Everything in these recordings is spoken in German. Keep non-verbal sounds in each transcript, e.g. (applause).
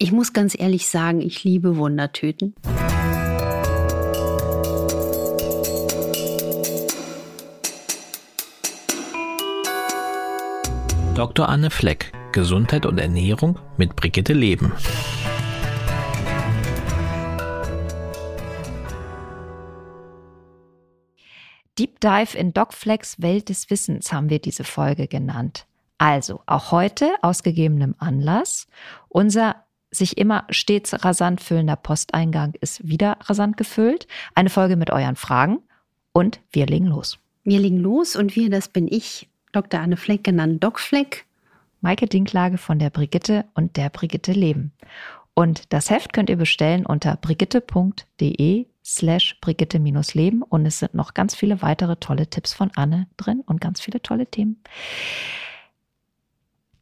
Ich muss ganz ehrlich sagen, ich liebe Wundertüten. Dr. Anne Fleck, Gesundheit und Ernährung mit Brigitte Leben. Deep Dive in DocFlex Welt des Wissens haben wir diese Folge genannt. Also, auch heute, aus gegebenem Anlass, unser sich immer stets rasant füllender Posteingang ist wieder rasant gefüllt. Eine Folge mit euren Fragen und wir legen los. Wir legen los und wir, das bin ich, Dr. Anne Fleck, genannt Doc Fleck. Maike Dinklage von der Brigitte und der Brigitte Leben. Und das Heft könnt ihr bestellen unter brigitte.de slash brigitte-leben und es sind noch ganz viele weitere tolle Tipps von Anne drin und ganz viele tolle Themen.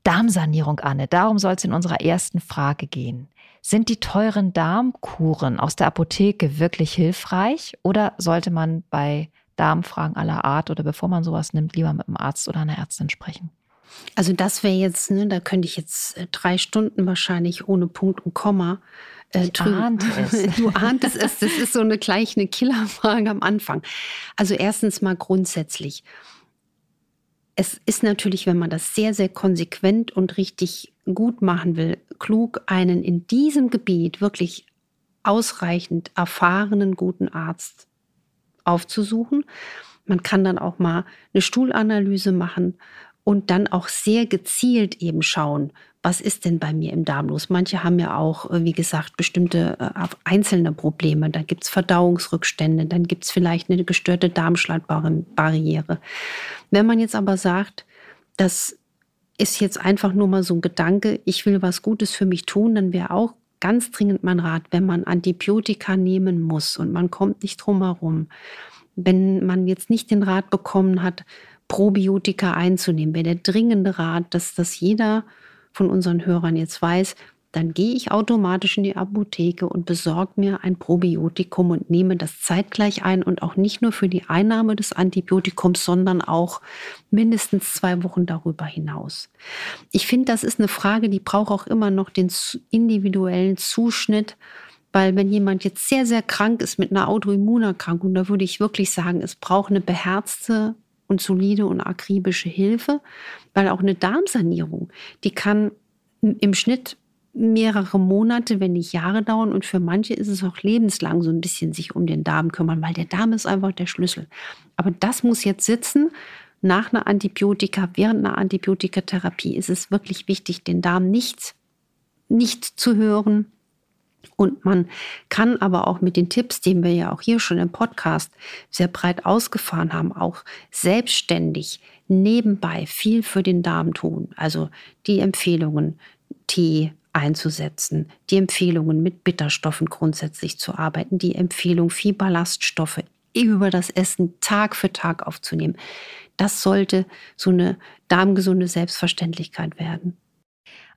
Darmsanierung, Anne, darum soll es in unserer ersten Frage gehen. Sind die teuren Darmkuren aus der Apotheke wirklich hilfreich oder sollte man bei Darmfragen aller Art oder bevor man sowas nimmt, lieber mit einem Arzt oder einer Ärztin sprechen? Also das wäre jetzt, ne, da könnte ich jetzt äh, drei Stunden wahrscheinlich ohne Punkt und Komma äh, es. (laughs) Du ahntest es. Das ist so eine gleich eine Killerfrage am Anfang. Also erstens mal grundsätzlich es ist natürlich, wenn man das sehr, sehr konsequent und richtig gut machen will, klug, einen in diesem Gebiet wirklich ausreichend erfahrenen, guten Arzt aufzusuchen. Man kann dann auch mal eine Stuhlanalyse machen und dann auch sehr gezielt eben schauen, was ist denn bei mir im Darm los? Manche haben ja auch, äh, wie gesagt, bestimmte äh, einzelne Probleme. Da gibt es Verdauungsrückstände, dann gibt es vielleicht eine gestörte Darmschleimbarriere. Wenn man jetzt aber sagt, das ist jetzt einfach nur mal so ein Gedanke, ich will was Gutes für mich tun, dann wäre auch ganz dringend mein Rat, wenn man Antibiotika nehmen muss und man kommt nicht drum herum, wenn man jetzt nicht den Rat bekommen hat, Probiotika einzunehmen, wäre der dringende Rat, dass das jeder von unseren Hörern jetzt weiß, dann gehe ich automatisch in die Apotheke und besorge mir ein Probiotikum und nehme das zeitgleich ein und auch nicht nur für die Einnahme des Antibiotikums, sondern auch mindestens zwei Wochen darüber hinaus. Ich finde, das ist eine Frage, die braucht auch immer noch den individuellen Zuschnitt, weil wenn jemand jetzt sehr, sehr krank ist mit einer Autoimmunerkrankung, da würde ich wirklich sagen, es braucht eine beherzte und solide und akribische Hilfe, weil auch eine Darmsanierung, die kann im Schnitt mehrere Monate, wenn nicht Jahre dauern und für manche ist es auch lebenslang so ein bisschen sich um den Darm kümmern, weil der Darm ist einfach der Schlüssel. Aber das muss jetzt sitzen. Nach einer Antibiotika, während einer Antibiotikatherapie ist es wirklich wichtig, den Darm nicht, nicht zu hören, und man kann aber auch mit den Tipps, die wir ja auch hier schon im Podcast sehr breit ausgefahren haben, auch selbstständig nebenbei viel für den Darm tun. Also die Empfehlungen, Tee einzusetzen, die Empfehlungen mit Bitterstoffen grundsätzlich zu arbeiten, die Empfehlung, viel Ballaststoffe über das Essen Tag für Tag aufzunehmen. Das sollte so eine darmgesunde Selbstverständlichkeit werden.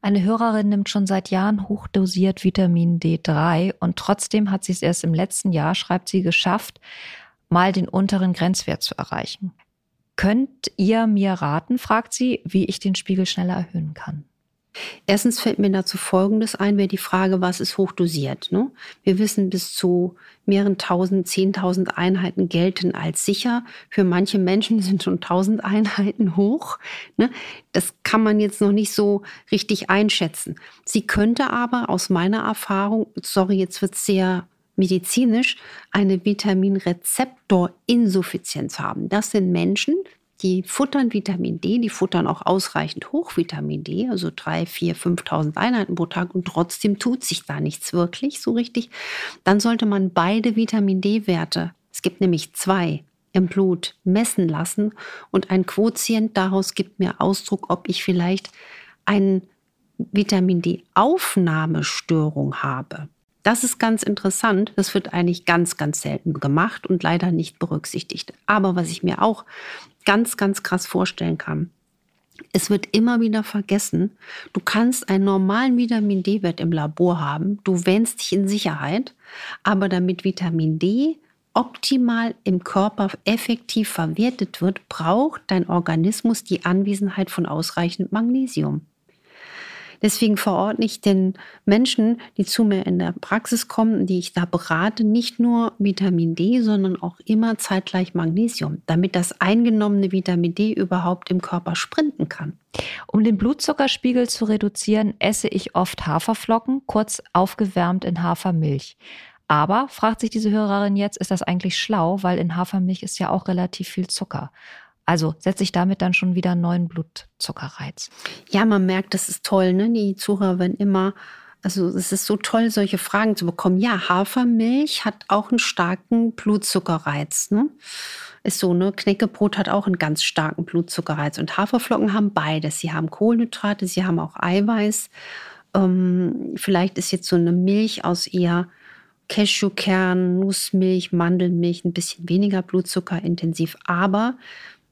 Eine Hörerin nimmt schon seit Jahren hochdosiert Vitamin D3 und trotzdem hat sie es erst im letzten Jahr, schreibt sie, geschafft, mal den unteren Grenzwert zu erreichen. Könnt ihr mir raten, fragt sie, wie ich den Spiegel schneller erhöhen kann? Erstens fällt mir dazu Folgendes ein, wäre die Frage, was ist hochdosiert? Ne? Wir wissen, bis zu mehreren tausend, zehntausend Einheiten gelten als sicher. Für manche Menschen (laughs) sind schon tausend Einheiten hoch. Ne? Das kann man jetzt noch nicht so richtig einschätzen. Sie könnte aber aus meiner Erfahrung, sorry, jetzt wird es sehr medizinisch, eine Vitaminrezeptorinsuffizienz haben. Das sind Menschen, die futtern Vitamin D, die futtern auch ausreichend Hochvitamin D, also 3, 4, 5.000 Einheiten pro Tag und trotzdem tut sich da nichts wirklich so richtig. Dann sollte man beide Vitamin D-Werte, es gibt nämlich zwei, im Blut messen lassen und ein Quotient daraus gibt mir Ausdruck, ob ich vielleicht eine Vitamin D-Aufnahmestörung habe. Das ist ganz interessant. Das wird eigentlich ganz, ganz selten gemacht und leider nicht berücksichtigt. Aber was ich mir auch ganz, ganz krass vorstellen kann, es wird immer wieder vergessen, du kannst einen normalen Vitamin D-Wert im Labor haben, du wähnst dich in Sicherheit, aber damit Vitamin D optimal im Körper effektiv verwertet wird, braucht dein Organismus die Anwesenheit von ausreichend Magnesium. Deswegen verordne ich den Menschen, die zu mir in der Praxis kommen, die ich da berate, nicht nur Vitamin D, sondern auch immer zeitgleich Magnesium, damit das eingenommene Vitamin D überhaupt im Körper sprinten kann. Um den Blutzuckerspiegel zu reduzieren, esse ich oft Haferflocken, kurz aufgewärmt in Hafermilch. Aber, fragt sich diese Hörerin jetzt, ist das eigentlich schlau, weil in Hafermilch ist ja auch relativ viel Zucker. Also setze ich damit dann schon wieder einen neuen Blutzuckerreiz. Ja, man merkt, das ist toll, ne? Die Zuhörer werden immer, also es ist so toll, solche Fragen zu bekommen. Ja, Hafermilch hat auch einen starken Blutzuckerreiz, ne? Ist so, ne? Knäckebrot hat auch einen ganz starken Blutzuckerreiz. Und Haferflocken haben beides. Sie haben Kohlenhydrate, sie haben auch Eiweiß. Ähm, vielleicht ist jetzt so eine Milch aus eher Cashewkern, Nussmilch, Mandelmilch ein bisschen weniger blutzuckerintensiv. Aber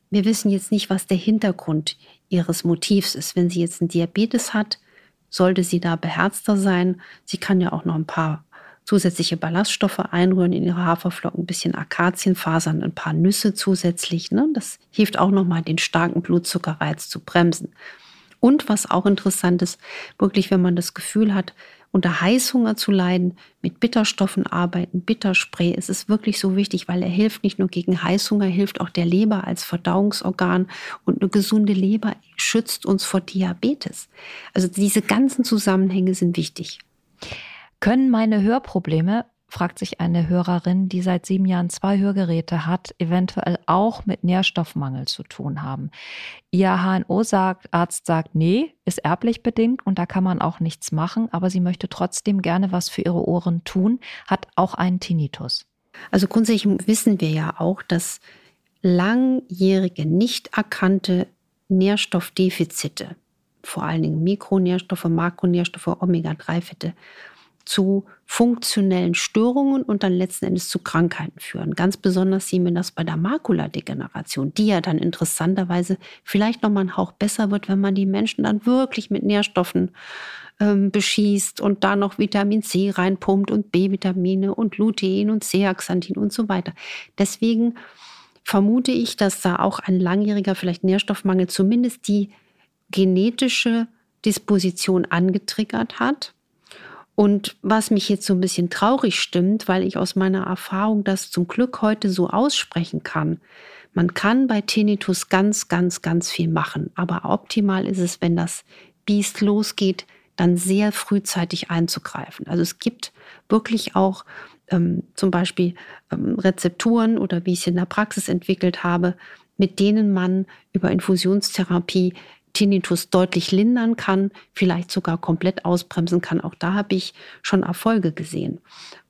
wir wissen jetzt nicht, was der Hintergrund ihres Motivs ist. Wenn sie jetzt einen Diabetes hat, sollte sie da beherzter sein. Sie kann ja auch noch ein paar zusätzliche Ballaststoffe einrühren in ihre Haferflocken, ein bisschen Akazienfasern, ein paar Nüsse zusätzlich. Ne? Das hilft auch nochmal, den starken Blutzuckerreiz zu bremsen. Und was auch interessant ist, wirklich, wenn man das Gefühl hat, unter Heißhunger zu leiden, mit Bitterstoffen arbeiten, Bitterspray. Es ist wirklich so wichtig, weil er hilft nicht nur gegen Heißhunger, hilft auch der Leber als Verdauungsorgan und eine gesunde Leber schützt uns vor Diabetes. Also diese ganzen Zusammenhänge sind wichtig. Können meine Hörprobleme fragt sich eine Hörerin, die seit sieben Jahren zwei Hörgeräte hat, eventuell auch mit Nährstoffmangel zu tun haben. Ihr HNO-Arzt sagt, nee, ist erblich bedingt und da kann man auch nichts machen, aber sie möchte trotzdem gerne was für ihre Ohren tun, hat auch einen Tinnitus. Also grundsätzlich wissen wir ja auch, dass langjährige, nicht erkannte Nährstoffdefizite, vor allen Dingen Mikronährstoffe, Makronährstoffe, Omega-3-Fette, zu funktionellen Störungen und dann letzten Endes zu Krankheiten führen. Ganz besonders sehen wir das bei der Makuladegeneration, die ja dann interessanterweise vielleicht noch mal ein Hauch besser wird, wenn man die Menschen dann wirklich mit Nährstoffen ähm, beschießt und da noch Vitamin C reinpumpt und B-Vitamine und Lutein und Zeaxanthin und so weiter. Deswegen vermute ich, dass da auch ein langjähriger vielleicht Nährstoffmangel zumindest die genetische Disposition angetriggert hat und was mich jetzt so ein bisschen traurig stimmt, weil ich aus meiner Erfahrung das zum Glück heute so aussprechen kann. Man kann bei Tinnitus ganz, ganz, ganz viel machen. Aber optimal ist es, wenn das Biest losgeht, dann sehr frühzeitig einzugreifen. Also es gibt wirklich auch ähm, zum Beispiel ähm, Rezepturen oder wie ich es in der Praxis entwickelt habe, mit denen man über Infusionstherapie Tinnitus deutlich lindern kann, vielleicht sogar komplett ausbremsen kann. Auch da habe ich schon Erfolge gesehen.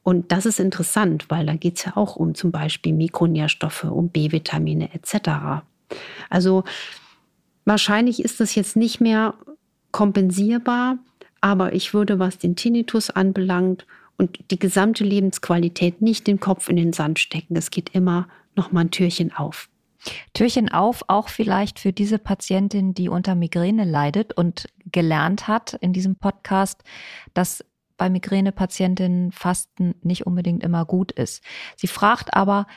Und das ist interessant, weil da geht es ja auch um zum Beispiel Mikronährstoffe, um B-Vitamine etc. Also wahrscheinlich ist das jetzt nicht mehr kompensierbar, aber ich würde, was den Tinnitus anbelangt und die gesamte Lebensqualität, nicht den Kopf in den Sand stecken. Es geht immer noch mal ein Türchen auf. Türchen auf, auch vielleicht für diese Patientin, die unter Migräne leidet und gelernt hat in diesem Podcast, dass bei Migränepatientinnen Fasten nicht unbedingt immer gut ist. Sie fragt aber,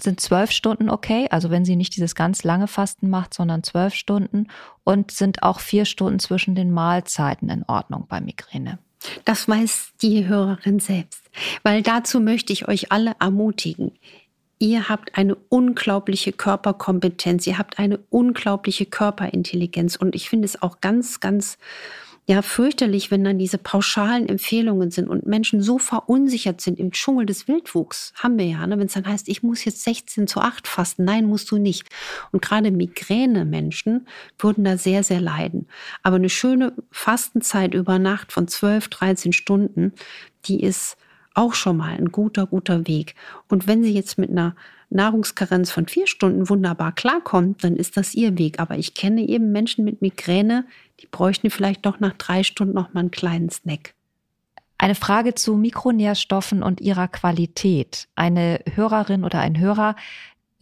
sind zwölf Stunden okay? Also wenn sie nicht dieses ganz lange Fasten macht, sondern zwölf Stunden und sind auch vier Stunden zwischen den Mahlzeiten in Ordnung bei Migräne? Das weiß die Hörerin selbst, weil dazu möchte ich euch alle ermutigen ihr habt eine unglaubliche Körperkompetenz, ihr habt eine unglaubliche Körperintelligenz. Und ich finde es auch ganz, ganz ja, fürchterlich, wenn dann diese pauschalen Empfehlungen sind und Menschen so verunsichert sind im Dschungel des Wildwuchs. Haben wir ja, ne? wenn es dann heißt, ich muss jetzt 16 zu 8 fasten. Nein, musst du nicht. Und gerade Migräne-Menschen würden da sehr, sehr leiden. Aber eine schöne Fastenzeit über Nacht von 12, 13 Stunden, die ist auch schon mal ein guter, guter Weg. Und wenn sie jetzt mit einer Nahrungskarenz von vier Stunden wunderbar klarkommt, dann ist das ihr Weg. Aber ich kenne eben Menschen mit Migräne, die bräuchten vielleicht doch nach drei Stunden noch mal einen kleinen Snack. Eine Frage zu Mikronährstoffen und ihrer Qualität. Eine Hörerin oder ein Hörer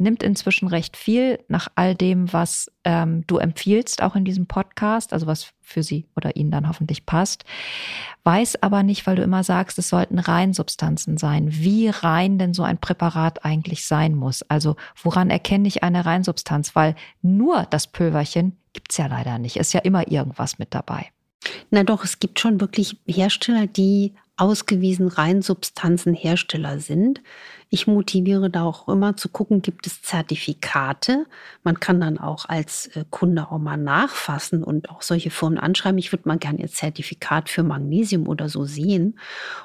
nimmt inzwischen recht viel nach all dem, was ähm, du empfiehlst, auch in diesem Podcast, also was für sie oder ihn dann hoffentlich passt, weiß aber nicht, weil du immer sagst, es sollten Reinsubstanzen sein, wie rein denn so ein Präparat eigentlich sein muss. Also woran erkenne ich eine Reinsubstanz? Weil nur das Pülverchen gibt's ja leider nicht. Ist ja immer irgendwas mit dabei. Na doch, es gibt schon wirklich Hersteller, die ausgewiesen Reinsubstanzenhersteller sind. Ich motiviere da auch immer zu gucken, gibt es Zertifikate. Man kann dann auch als äh, Kunde auch mal nachfassen und auch solche Firmen anschreiben. Ich würde mal gerne ihr Zertifikat für Magnesium oder so sehen.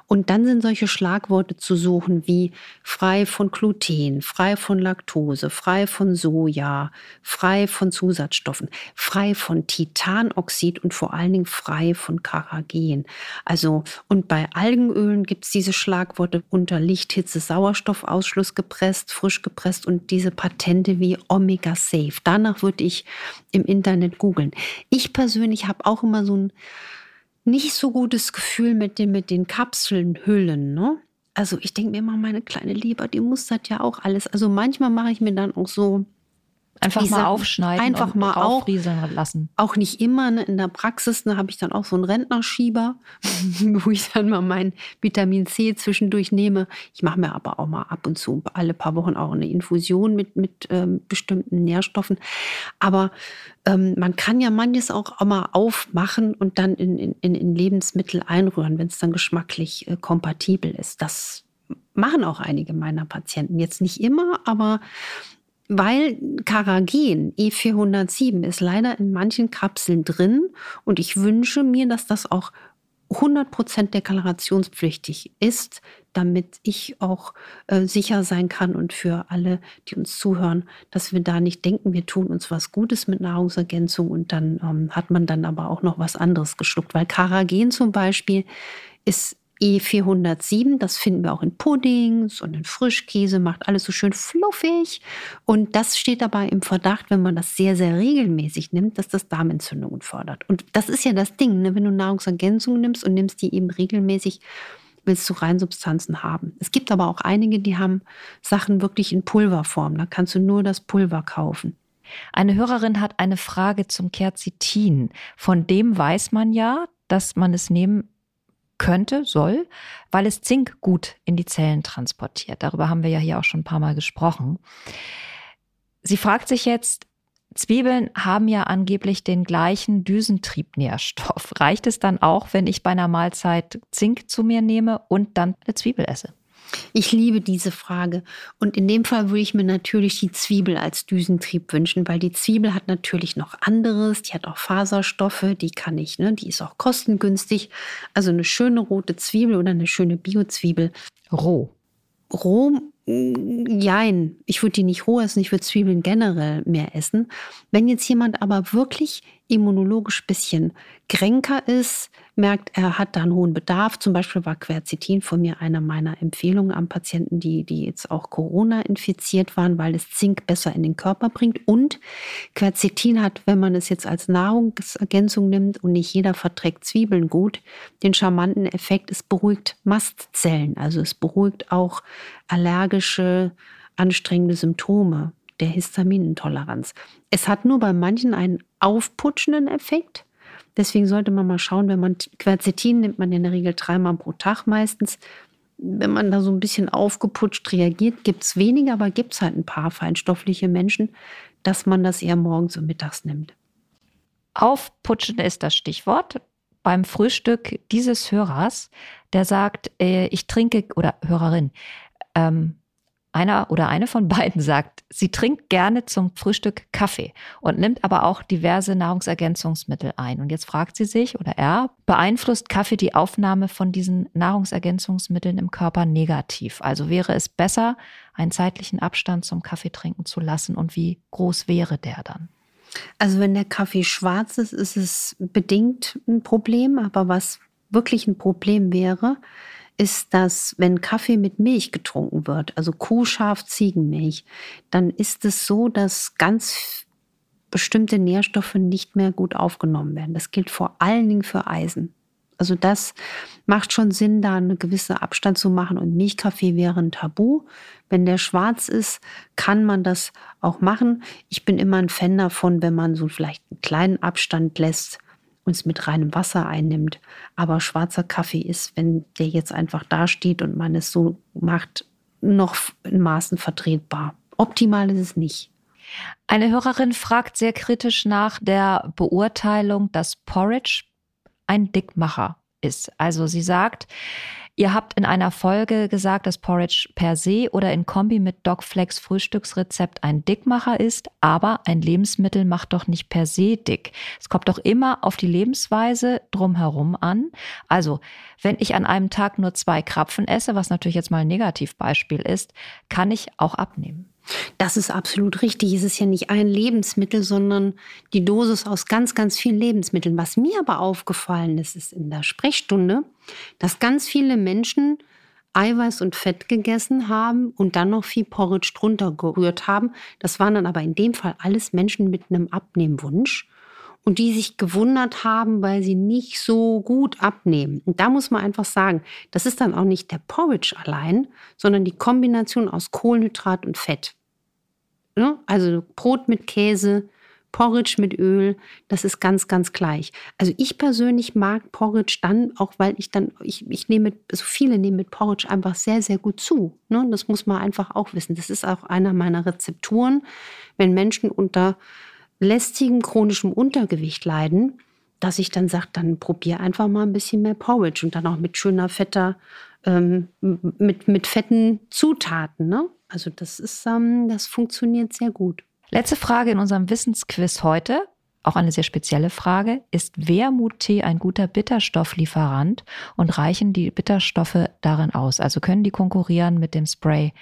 Und dann sind solche Schlagworte zu suchen wie frei von Gluten, frei von Laktose, frei von Soja, frei von Zusatzstoffen, frei von Titanoxid und vor allen Dingen frei von Karagen. Also, und bei Algenölen gibt es diese Schlagworte unter Lichthitze, Sauerstoff Sauerstoffausschluss gepresst, frisch gepresst und diese Patente wie Omega Safe. Danach würde ich im Internet googeln. Ich persönlich habe auch immer so ein nicht so gutes Gefühl mit den, mit den Kapselnhüllen. Ne? Also ich denke mir immer, meine kleine Leber, die muss ja auch alles. Also manchmal mache ich mir dann auch so Einfach mal sag, aufschneiden einfach und mal aufrieseln lassen. Auch nicht immer. Ne? In der Praxis ne, habe ich dann auch so einen Rentnerschieber, (laughs) wo ich dann mal mein Vitamin C zwischendurch nehme. Ich mache mir aber auch mal ab und zu alle paar Wochen auch eine Infusion mit, mit ähm, bestimmten Nährstoffen. Aber ähm, man kann ja manches auch, auch mal aufmachen und dann in, in, in Lebensmittel einrühren, wenn es dann geschmacklich äh, kompatibel ist. Das machen auch einige meiner Patienten. Jetzt nicht immer, aber weil Karagen E407 ist leider in manchen Kapseln drin und ich wünsche mir, dass das auch 100% deklarationspflichtig ist, damit ich auch äh, sicher sein kann und für alle, die uns zuhören, dass wir da nicht denken, wir tun uns was Gutes mit Nahrungsergänzung und dann ähm, hat man dann aber auch noch was anderes geschluckt. Weil Karagen zum Beispiel ist E407, das finden wir auch in Puddings und in Frischkäse, macht alles so schön fluffig. Und das steht dabei im Verdacht, wenn man das sehr, sehr regelmäßig nimmt, dass das Darmentzündungen fördert. Und das ist ja das Ding, ne? wenn du Nahrungsergänzungen nimmst und nimmst die eben regelmäßig, willst du Reinsubstanzen haben. Es gibt aber auch einige, die haben Sachen wirklich in Pulverform. Da kannst du nur das Pulver kaufen. Eine Hörerin hat eine Frage zum Quercetin. Von dem weiß man ja, dass man es nehmen könnte, soll, weil es Zink gut in die Zellen transportiert. Darüber haben wir ja hier auch schon ein paar Mal gesprochen. Sie fragt sich jetzt, Zwiebeln haben ja angeblich den gleichen Düsentriebnährstoff. Reicht es dann auch, wenn ich bei einer Mahlzeit Zink zu mir nehme und dann eine Zwiebel esse? Ich liebe diese Frage. Und in dem Fall würde ich mir natürlich die Zwiebel als Düsentrieb wünschen, weil die Zwiebel hat natürlich noch anderes. Die hat auch Faserstoffe, die kann ich, ne? die ist auch kostengünstig. Also eine schöne rote Zwiebel oder eine schöne Biozwiebel. Roh. Roh, mm, jein. Ich würde die nicht roh essen, ich würde Zwiebeln generell mehr essen. Wenn jetzt jemand aber wirklich immunologisch bisschen kränker ist, merkt, er hat da einen hohen Bedarf. Zum Beispiel war Quercetin von mir eine meiner Empfehlungen an Patienten, die, die jetzt auch Corona infiziert waren, weil es Zink besser in den Körper bringt. Und Quercetin hat, wenn man es jetzt als Nahrungsergänzung nimmt und nicht jeder verträgt Zwiebeln gut, den charmanten Effekt, es beruhigt Mastzellen. Also es beruhigt auch allergische, anstrengende Symptome der Histaminintoleranz. Es hat nur bei manchen einen aufputschenden Effekt. Deswegen sollte man mal schauen, wenn man Quercetin nimmt man in der Regel dreimal pro Tag meistens. Wenn man da so ein bisschen aufgeputscht reagiert, gibt es weniger, aber gibt es halt ein paar feinstoffliche Menschen, dass man das eher morgens und mittags nimmt. Aufputschen ist das Stichwort. Beim Frühstück dieses Hörers, der sagt, äh, ich trinke, oder Hörerin, ähm, einer oder eine von beiden sagt, sie trinkt gerne zum Frühstück Kaffee und nimmt aber auch diverse Nahrungsergänzungsmittel ein. Und jetzt fragt sie sich oder er, beeinflusst Kaffee die Aufnahme von diesen Nahrungsergänzungsmitteln im Körper negativ? Also wäre es besser, einen zeitlichen Abstand zum Kaffee trinken zu lassen und wie groß wäre der dann? Also wenn der Kaffee schwarz ist, ist es bedingt ein Problem, aber was wirklich ein Problem wäre, ist, dass wenn Kaffee mit Milch getrunken wird, also Kuhschaf, Ziegenmilch, dann ist es so, dass ganz bestimmte Nährstoffe nicht mehr gut aufgenommen werden. Das gilt vor allen Dingen für Eisen. Also das macht schon Sinn, da einen gewissen Abstand zu machen. Und Milchkaffee wäre ein Tabu. Wenn der schwarz ist, kann man das auch machen. Ich bin immer ein Fan davon, wenn man so vielleicht einen kleinen Abstand lässt, und es mit reinem Wasser einnimmt. Aber schwarzer Kaffee ist, wenn der jetzt einfach da steht und man es so macht, noch in Maßen vertretbar. Optimal ist es nicht. Eine Hörerin fragt sehr kritisch nach der Beurteilung, dass Porridge ein Dickmacher ist. Also sie sagt, Ihr habt in einer Folge gesagt, dass Porridge per se oder in Kombi mit Dogflex Frühstücksrezept ein Dickmacher ist, aber ein Lebensmittel macht doch nicht per se dick. Es kommt doch immer auf die Lebensweise drumherum an. Also, wenn ich an einem Tag nur zwei Krapfen esse, was natürlich jetzt mal ein Negativbeispiel ist, kann ich auch abnehmen. Das ist absolut richtig. Es ist ja nicht ein Lebensmittel, sondern die Dosis aus ganz, ganz vielen Lebensmitteln. Was mir aber aufgefallen ist, ist in der Sprechstunde, dass ganz viele Menschen Eiweiß und Fett gegessen haben und dann noch viel Porridge drunter gerührt haben. Das waren dann aber in dem Fall alles Menschen mit einem Abnehmwunsch und die sich gewundert haben, weil sie nicht so gut abnehmen. Und da muss man einfach sagen, das ist dann auch nicht der Porridge allein, sondern die Kombination aus Kohlenhydrat und Fett. Ne? Also Brot mit Käse, Porridge mit Öl, das ist ganz, ganz gleich. Also ich persönlich mag Porridge dann, auch weil ich dann, ich, ich nehme, so also viele nehmen mit Porridge einfach sehr, sehr gut zu. Ne? Das muss man einfach auch wissen. Das ist auch einer meiner Rezepturen. Wenn Menschen unter lästigem chronischem Untergewicht leiden, dass ich dann sage, dann probier einfach mal ein bisschen mehr Porridge und dann auch mit schöner, fetter, ähm, mit, mit fetten Zutaten. Ne? Also das ist, ähm, das funktioniert sehr gut. Letzte Frage in unserem Wissensquiz heute, auch eine sehr spezielle Frage. Ist Wermuttee ein guter Bitterstofflieferant und reichen die Bitterstoffe darin aus? Also können die konkurrieren mit dem Spray,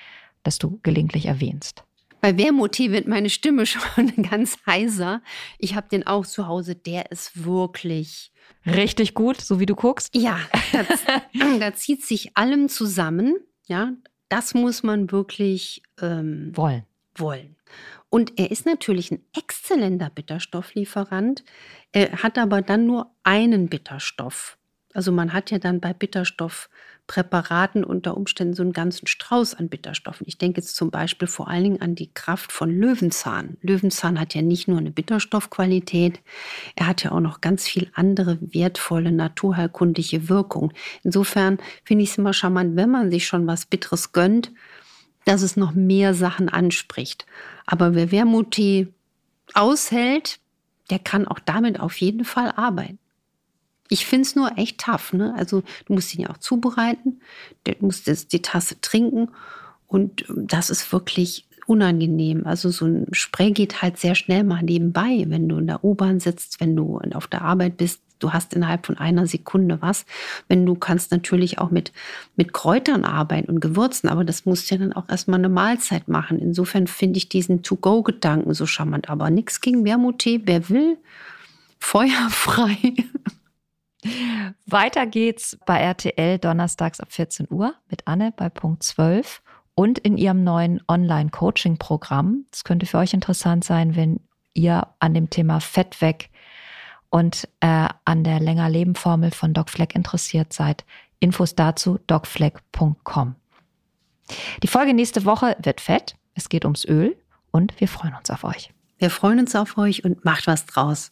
das du gelegentlich erwähnst? Bei Wermuttee wird meine Stimme (laughs) schon ganz heiser. Ich habe den auch zu Hause. Der ist wirklich richtig gut, so wie du guckst. Ja, (clears throat) da zieht sich allem zusammen. Ja, das muss man wirklich ähm, wollen. wollen. Und er ist natürlich ein exzellenter Bitterstofflieferant. Er hat aber dann nur einen Bitterstoff. Also man hat ja dann bei Bitterstoffpräparaten unter Umständen so einen ganzen Strauß an Bitterstoffen. Ich denke jetzt zum Beispiel vor allen Dingen an die Kraft von Löwenzahn. Löwenzahn hat ja nicht nur eine Bitterstoffqualität, er hat ja auch noch ganz viel andere wertvolle naturheilkundliche Wirkung. Insofern finde ich es immer charmant, wenn man sich schon was Bitteres gönnt, dass es noch mehr Sachen anspricht. Aber wer Wermuttee aushält, der kann auch damit auf jeden Fall arbeiten. Ich finde es nur echt tough. Ne? Also du musst ihn ja auch zubereiten, du musst die Tasse trinken und das ist wirklich unangenehm. Also so ein Spray geht halt sehr schnell mal nebenbei, wenn du in der U-Bahn sitzt, wenn du auf der Arbeit bist. Du hast innerhalb von einer Sekunde was. Wenn du kannst natürlich auch mit, mit Kräutern arbeiten und Gewürzen, aber das musst du ja dann auch erstmal eine Mahlzeit machen. Insofern finde ich diesen To-Go-Gedanken so charmant. Aber nichts gegen Wermuttee. Wer will, (laughs) feuerfrei. Weiter geht's bei RTL donnerstags ab 14 Uhr mit Anne bei Punkt 12 und in ihrem neuen Online-Coaching-Programm. Das könnte für euch interessant sein, wenn ihr an dem Thema Fett weg und äh, an der Länger-Leben-Formel von Doc Fleck interessiert seid. Infos dazu docfleck.com. Die Folge nächste Woche wird fett. Es geht ums Öl und wir freuen uns auf euch. Wir freuen uns auf euch und macht was draus.